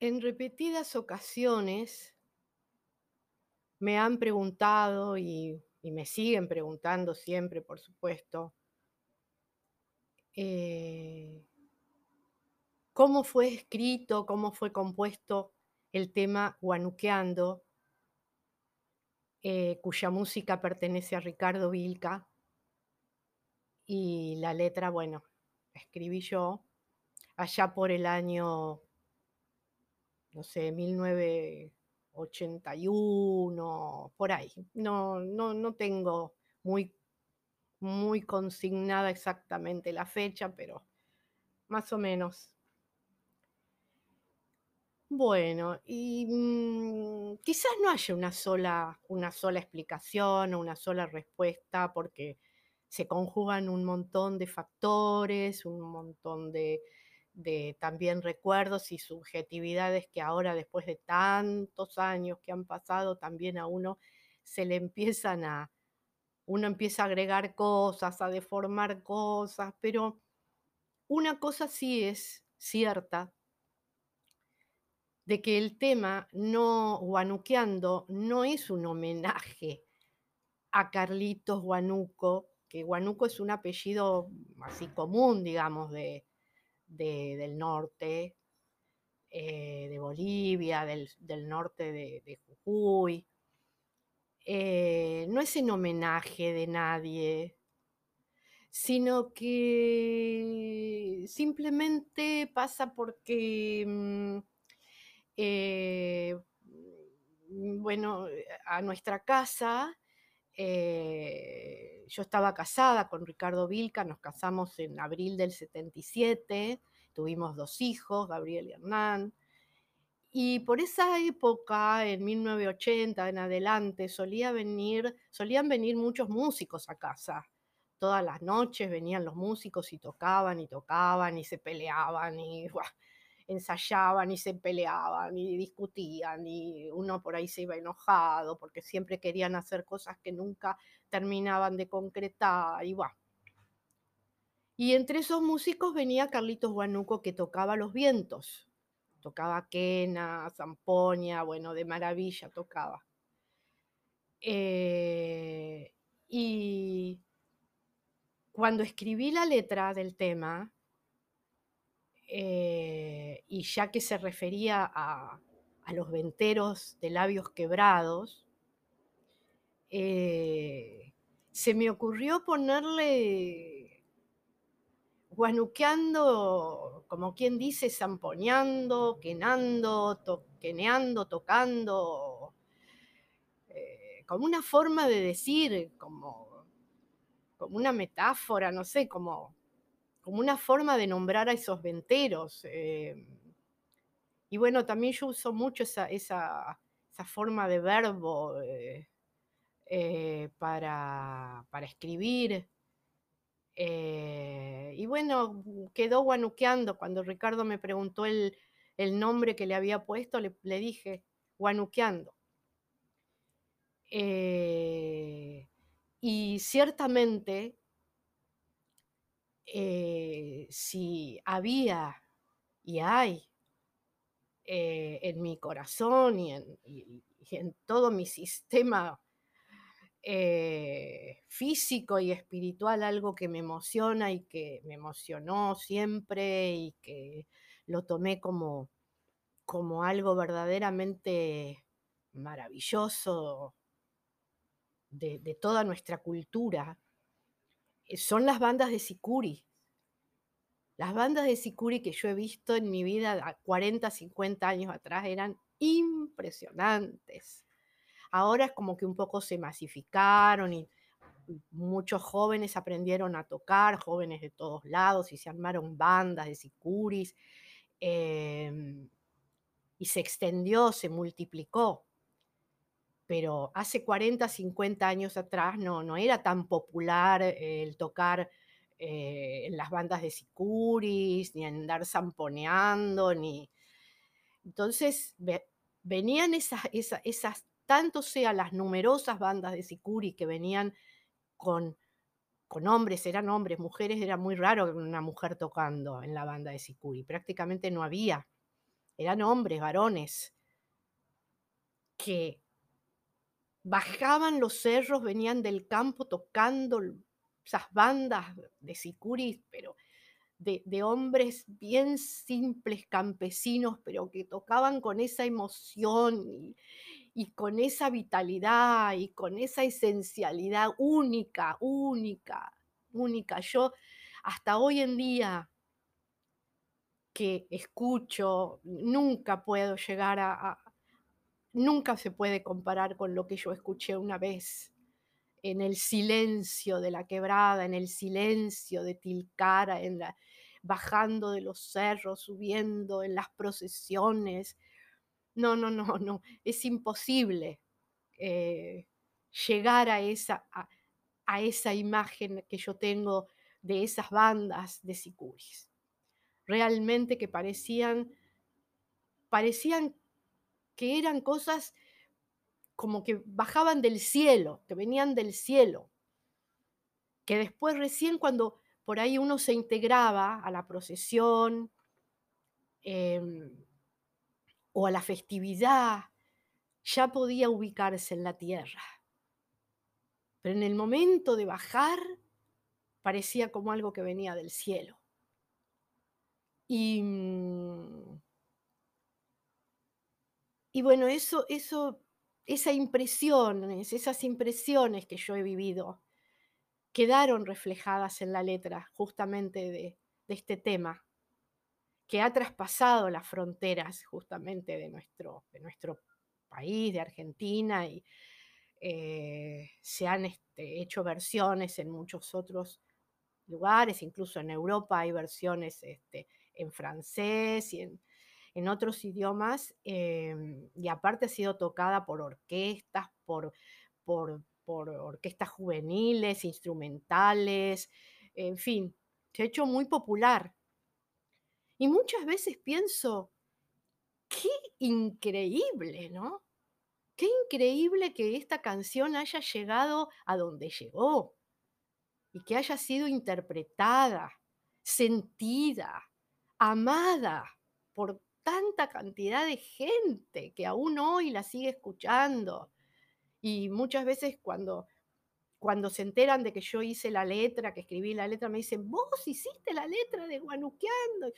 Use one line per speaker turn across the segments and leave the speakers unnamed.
En repetidas ocasiones me han preguntado y, me siguen preguntando siempre, por supuesto, eh, cómo fue escrito, cómo fue compuesto el tema Guanuqueando, eh, cuya música pertenece a Ricardo Vilca y la letra, bueno, escribí yo allá por el año, no sé, 1981, por ahí. No, no, no tengo muy, muy consignada exactamente la fecha, pero más o menos. Bueno, y mm, quizás no haya una sola, una sola explicación o una sola respuesta, porque se conjugan un montón de factores, un montón de, de también recuerdos y subjetividades que ahora, después de tantos años que han pasado, también a uno se le empiezan a, uno empieza a agregar cosas, a deformar cosas, pero una cosa sí es cierta, de que el tema no Guanuqueando no es un homenaje a Carlitos Guanuco, que Guanuco es un apellido así común, digamos, de, de- del norte, eh, de Bolivia, del, del norte de, de Jujuy. Eh, no es en homenaje de nadie, sino que simplemente pasa porque, mm, eh, mm, bueno, a nuestra casa, eh, yo estaba casada con Ricardo Vilca, nos casamos en abril del 77, tuvimos dos hijos, Gabriel y Hernán. Y por esa época, en 1980 en adelante, solía venir, solían venir muchos músicos a casa. Todas las noches venían los músicos y tocaban y tocaban y se peleaban y ensayaban y se peleaban y discutían y uno por ahí se iba enojado porque siempre querían hacer cosas que nunca terminaban de concretar y buah. Y entre esos músicos venía Carlitos Guanuco que tocaba los vientos tocaba quena, zampoña, bueno, de maravilla tocaba. Eh, y cuando escribí la letra del tema, eh, y ya que se refería a, a, los venteros de labios quebrados, eh, se me ocurrió ponerle guanuqueando, como quien dice, zamponeando, quenando, to, queneando, tocando, eh, como una forma de decir, como, como una metáfora, no sé, como, como una forma de nombrar a esos venteros. Eh, y bueno, también yo uso mucho esa, esa, esa forma de verbo eh, eh para, para escribir. Y bueno, quedó guanuqueando. Cuando Ricardo me preguntó el, el nombre que le había puesto, le, le dije guanuqueando. Y ciertamente, eh, si había y hay eh, en mi corazón y en, todo mi sistema eh, físico y espiritual algo que me emociona y que me emocionó siempre y que lo tomé como, como algo verdaderamente maravilloso de, toda nuestra cultura, son las bandas de Sicuri. Las bandas de Sicuri que yo he visto en mi vida 40, 50 años atrás eran impresionantes Ahora es como que un poco se masificaron y muchos jóvenes aprendieron a tocar, jóvenes de todos lados, y se armaron bandas de sicuris, eh, y se extendió, se multiplicó. Pero hace 40, 50 años atrás no, era tan popular el tocar eh, en las bandas de sicuris, ni andar zamponeando, ni... Entonces ve, venían esas, esas, esas tanto sea las numerosas bandas de Sicuri que venían con, con hombres, eran hombres, mujeres, era muy raro una mujer tocando en la banda de Sicuri, prácticamente no había. eran hombres, varones, que bajaban los cerros, venían del campo tocando esas bandas de sicuris, pero de, hombres bien simples, campesinos, pero que tocaban con esa emoción y, con esa vitalidad y con esa esencialidad única, única, única. Yo hasta hoy en día que escucho, nunca puedo llegar a, nunca se puede comparar con lo que yo escuché una vez en el silencio de la quebrada, en el silencio de Tilcara, en la, bajando de los cerros, subiendo en las procesiones. No, no, no, no, es imposible eh, llegar a esa, a, esa imagen que yo tengo de esas bandas de sicuris. Realmente que parecían, parecían que eran cosas como que bajaban del cielo, que venían del cielo, que después recién cuando por ahí uno se integraba a la procesión em, o a la festividad, ya podía ubicarse en la tierra. Pero en el momento de bajar, parecía como algo que venía del cielo. Y, mm, y bueno, eso, eso, esa impresiones, esas impresiones que yo he vivido, quedaron reflejadas en la letra justamente de, este tema, que ha traspasado las fronteras justamente de nuestro, de nuestro país, de Argentina, y eh, se han este, hecho versiones en muchos otros lugares, incluso en Europa hay versiones este, en francés y en, otros idiomas, em, y aparte ha sido tocada por orquestas, por, por por orquestas juveniles, instrumentales, en fin, se ha hecho muy popular. Y muchas veces pienso, qué increíble, ¿no? Qué increíble que esta canción haya llegado a donde llegó y que haya sido interpretada, sentida, amada por tanta cantidad de gente que aún hoy la sigue escuchando y muchas veces cuando, cuando se enteran de que yo hice la letra, que escribí la letra, me dicen, vos hiciste la letra de Guanuqueando.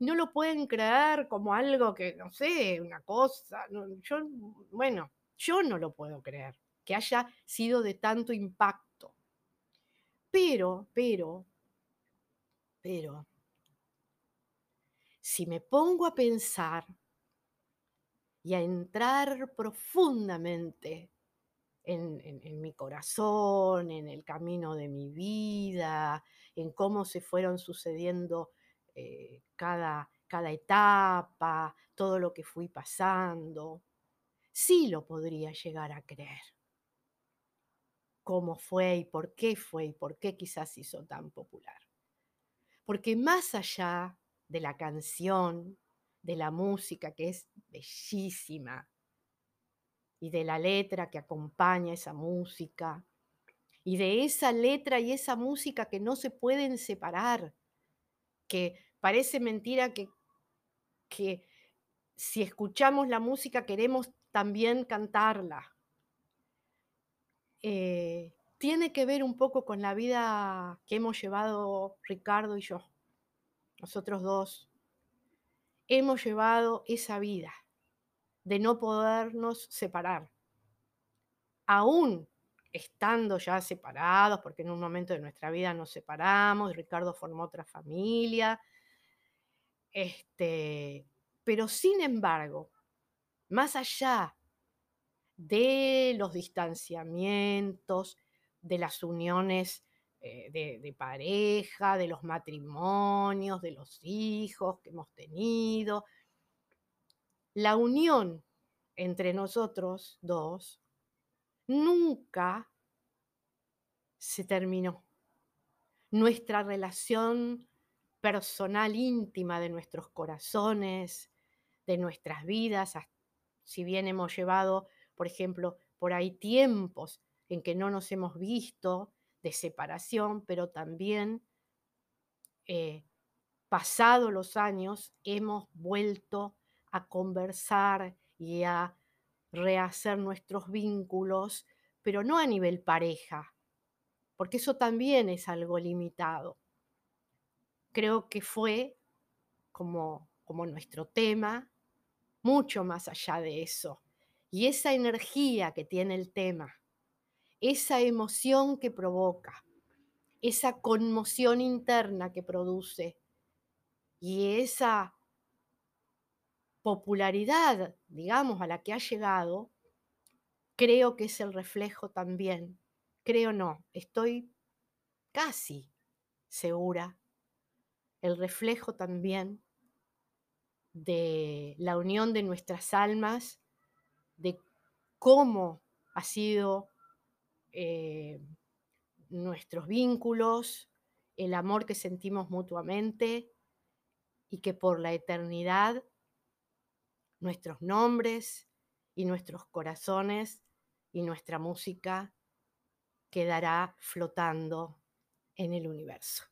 No lo pueden creer como algo que, no sé, una cosa. yo, bueno, yo no lo puedo creer, que haya sido de tanto impacto. Pero, pero, pero, si me pongo a pensar y a entrar profundamente en, mi corazón, en el camino de mi vida, en cómo se fueron sucediendo eh, cada, cada etapa, todo lo que fui pasando, sí lo podría llegar a creer. Cómo fue y por qué fue y por qué quizás hizo tan popular. Porque más allá de la canción, de la música, que es bellísima, y de la letra que acompaña esa música, y de esa letra y esa música que no se pueden separar, que parece mentira que, que si escuchamos la música queremos también cantarla. Eh, tiene que ver un poco con la vida que hemos llevado Ricardo y yo. Nosotros dos hemos llevado esa vida de no podernos separar. Aún estando ya separados, porque en un momento de nuestra vida nos separamos, Ricardo formó otra familia, este, pero sin embargo, más allá de los distanciamientos, de las uniones eh, de, de, pareja, de los matrimonios, de los hijos que hemos tenido, la unión entre nosotros dos nunca se terminó. Nuestra relación personal íntima de nuestros corazones, de nuestras vidas, si bien hemos llevado, por ejemplo, por ahí tiempos en que no nos hemos visto de separación, pero también eh, pasado los años hemos vuelto a conversar y a rehacer nuestros vínculos, pero no a nivel pareja, porque eso también es algo limitado. Creo que fue como, como nuestro tema, mucho más allá de eso. Y esa energía que tiene el tema, esa emoción que provoca, esa conmoción interna que produce y esa popularidad, digamos, a la que ha llegado, creo que es el reflejo también, creo no, estoy casi segura, el reflejo también de la unión de nuestras almas, de cómo ha sido eh, nuestros vínculos, el amor que sentimos mutuamente y que por la eternidad nuestros nombres y nuestros corazones y nuestra música quedará flotando en el universo.